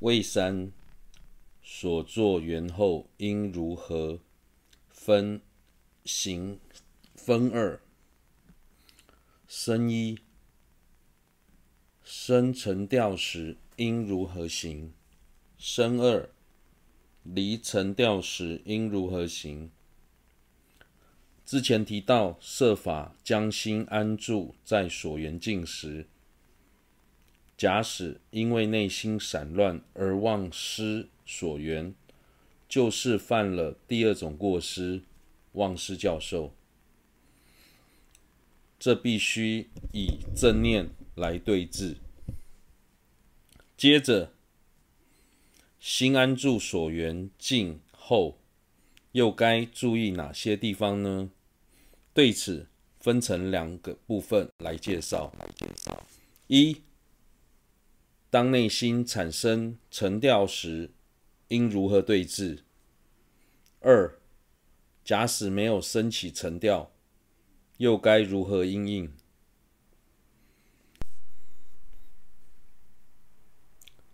未三，所作缘后应如何分行分二？生一，生沉掉时应如何行？生二，离沉掉时应如何行？之前提到，设法将心安住在所缘境时，假使因为内心散乱而忘失所缘，就是犯了第二种过失——忘失教授。这必须以正念来对治。接着，心安住所缘境后，又该注意哪些地方呢？对此，分成两个部分来介绍。一，当内心产生沉掉时，应如何对治？二，假使没有升起沉掉，又该如何应应？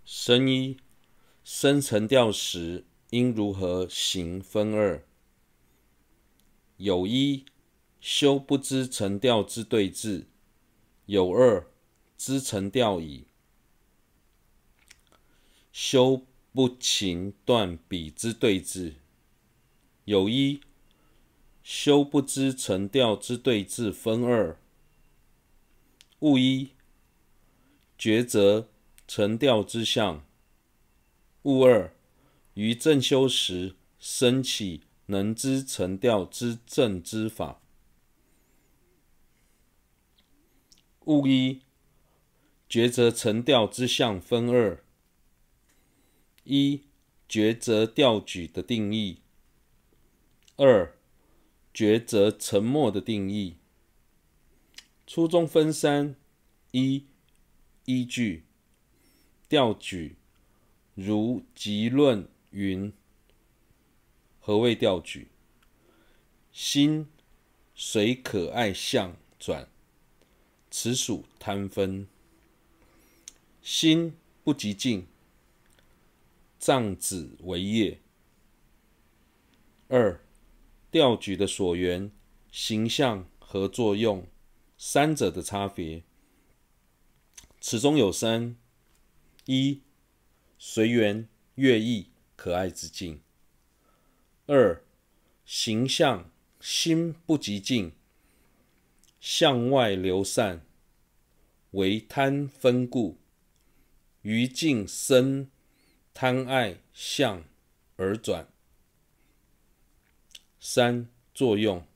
身一。生沉掉时，应如何行分二？有一修不知沉掉之对治，有二知沉掉矣，修不勤断彼之对治。有一修不知成调之对治分二：物一抉择成调之相。物二，于正修时升起能知成调之正之法。物一，抉择成调之相分二：一、觉则掉举的定义；二、抉择沉默的定义。初中分三：一、依据掉举。如集论云：“何谓掉举？心随可爱相转，此属贪分。心不极静，藏子为业。二、调举的所缘、形象和作用，三者的差别。此中有三：一。”随缘乐意可爱之境。二、形象心不极静，向外流散，为贪分故，于境生贪爱向而转。三、作用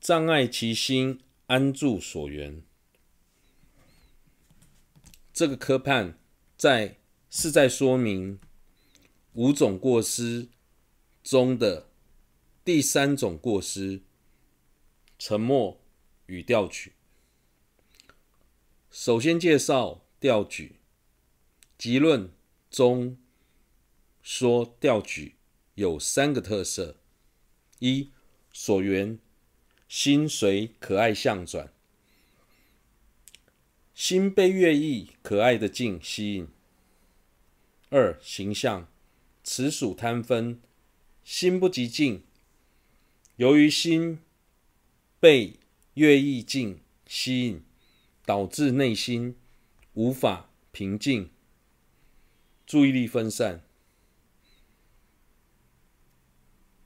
障碍其心安住所缘。这个科判在。是在说明五种过失中的第三种过失——沉默与调举。首先介绍调举。即论中说调举有三个特色：一、所缘心随可爱相转，心被乐意可爱的境吸引。二、形象，此属贪分，心不极静，由于心被乐意境吸引，导致内心无法平静，注意力分散，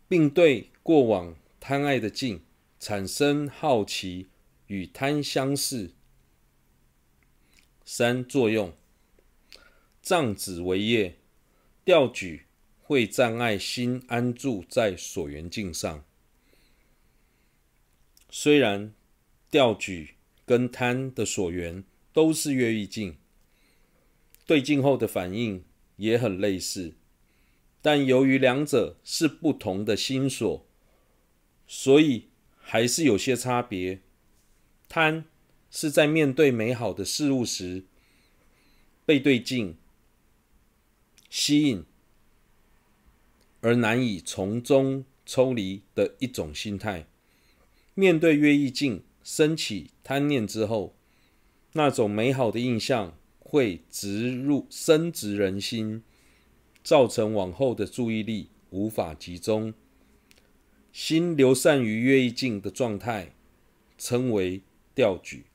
并对过往贪爱的境产生好奇与贪相似。三、作用。障止为业，调举会障碍心安住在所缘境上。虽然调举跟贪的所缘都是越狱境，对境后的反应也很类似，但由于两者是不同的心所，所以还是有些差别。贪是在面对美好的事物时，被对境吸引而难以从中抽离的一种心态。面对越意境升起贪念之后，那种美好的印象会植入深植人心，造成往后的注意力无法集中，心流散于乐意境的状态，称为调举。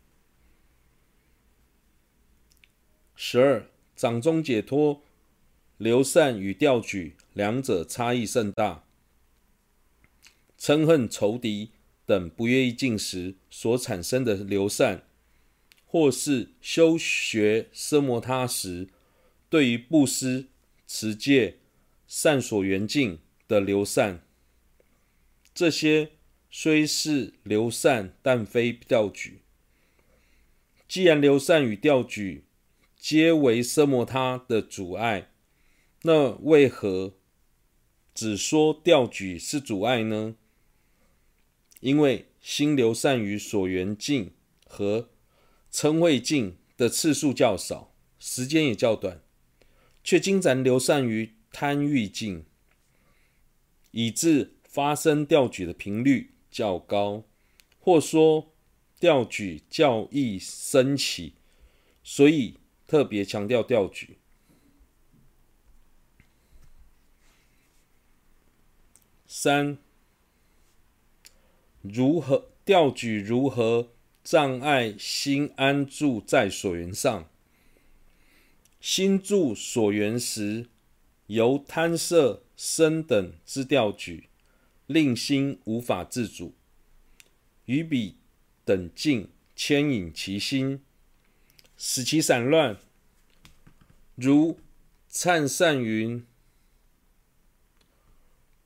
十二，掌中解脱，流散与调举两者差异甚大。嗔恨仇敌等不愿意进时所产生的流散，或是修学奢摩他时对于布施、持戒、善所缘境的流散，这些虽是流散，但非掉举。既然流散与掉举皆为奢摩他的阻碍，那为何只说掉举是阻碍呢？因为心流散于所缘境和嗔恚境的次数较少，时间也较短，却经常流散于贪欲境，以致发生调举的频率较高，或说调举较易升起，所以特别强调调举。三。如何调举？如何障碍心安住在所缘上？心住所缘时，由贪色身等之调举，令心无法自主，与彼等境牵引其心，使其散乱。如灿善云：“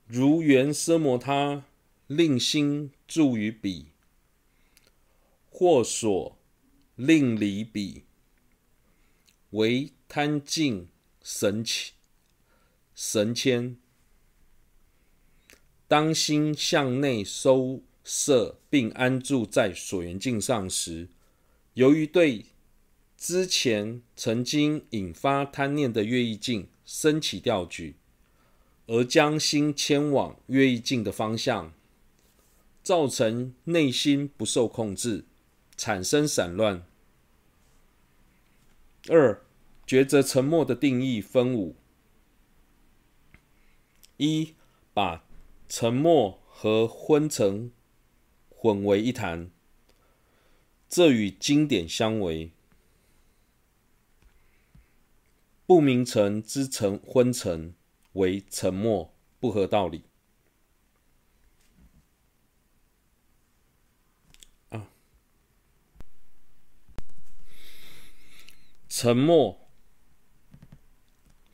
如缘奢摩他。”令心住于彼，或所令离彼，为贪境绳绳牵。当心向内收摄并安住在所缘境上时，由于对之前曾经引发贪念的乐意境升起掉举，而将心牵往乐意境的方向。造成内心不受控制，产生散乱。二、抉择沉默的定义分五：一、把沉默和昏沉混为一谈，这与经典相违。不明澄之沉昏沉为沉默，不合道理。沉默，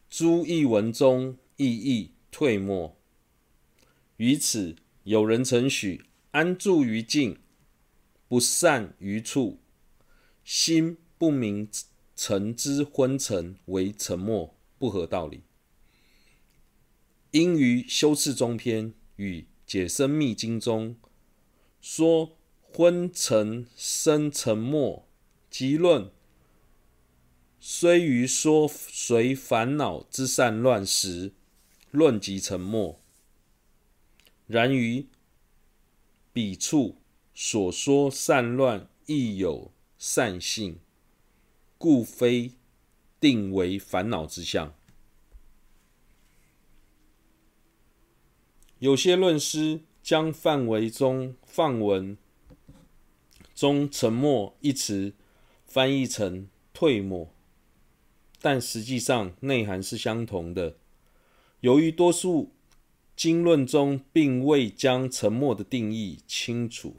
诸一文中意义退没。于此，有人承许安住于境，不散于处，心不明澄之昏沉为沉默，不合道理。因于修次中篇与解深密经中说昏沉生沉默，即论。虽于说随烦恼之散乱时，论即沉默；然于彼处所说善乱亦有善性，故非定为烦恼之相。有些论师将范围中放文中“沉默”一词翻译成“退没”。但实际上内涵是相同的。由于多数经论中并未将沉默的定义清楚，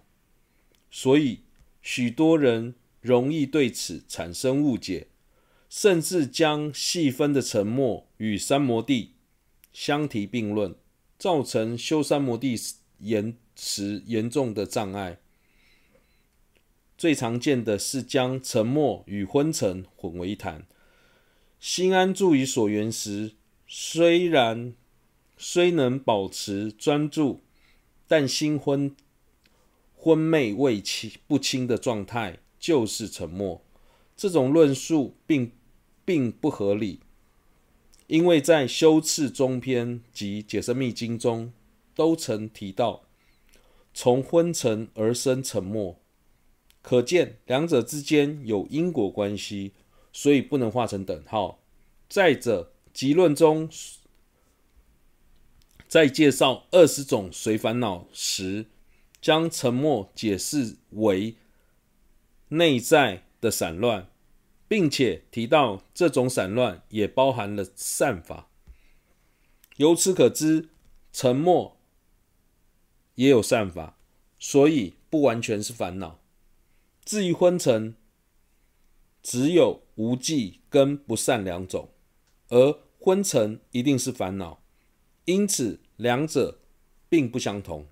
所以许多人容易对此产生误解，甚至将细分的沉默与三摩地相提并论，造成修三摩地严时严重的障碍。最常见的是将沉默与昏沉混为一谈。心安住于所缘时，虽然虽能保持专注，但心昏昏昧未清不清的状态就是沉默。这种论述并并不合理，因为在修次中篇及解释密经中都曾提到从昏沉而生沉默，可见两者之间有因果关系。所以不能画成等号。再者，集论中在介绍二十种随烦恼时，将沉默解释为内在的散乱，并且提到这种散乱也包含了善法。由此可知，沉默也有善法，所以不完全是烦恼。至于昏沉，只有无忌跟不善两种，而昏沉一定是烦恼，因此两者并不相同。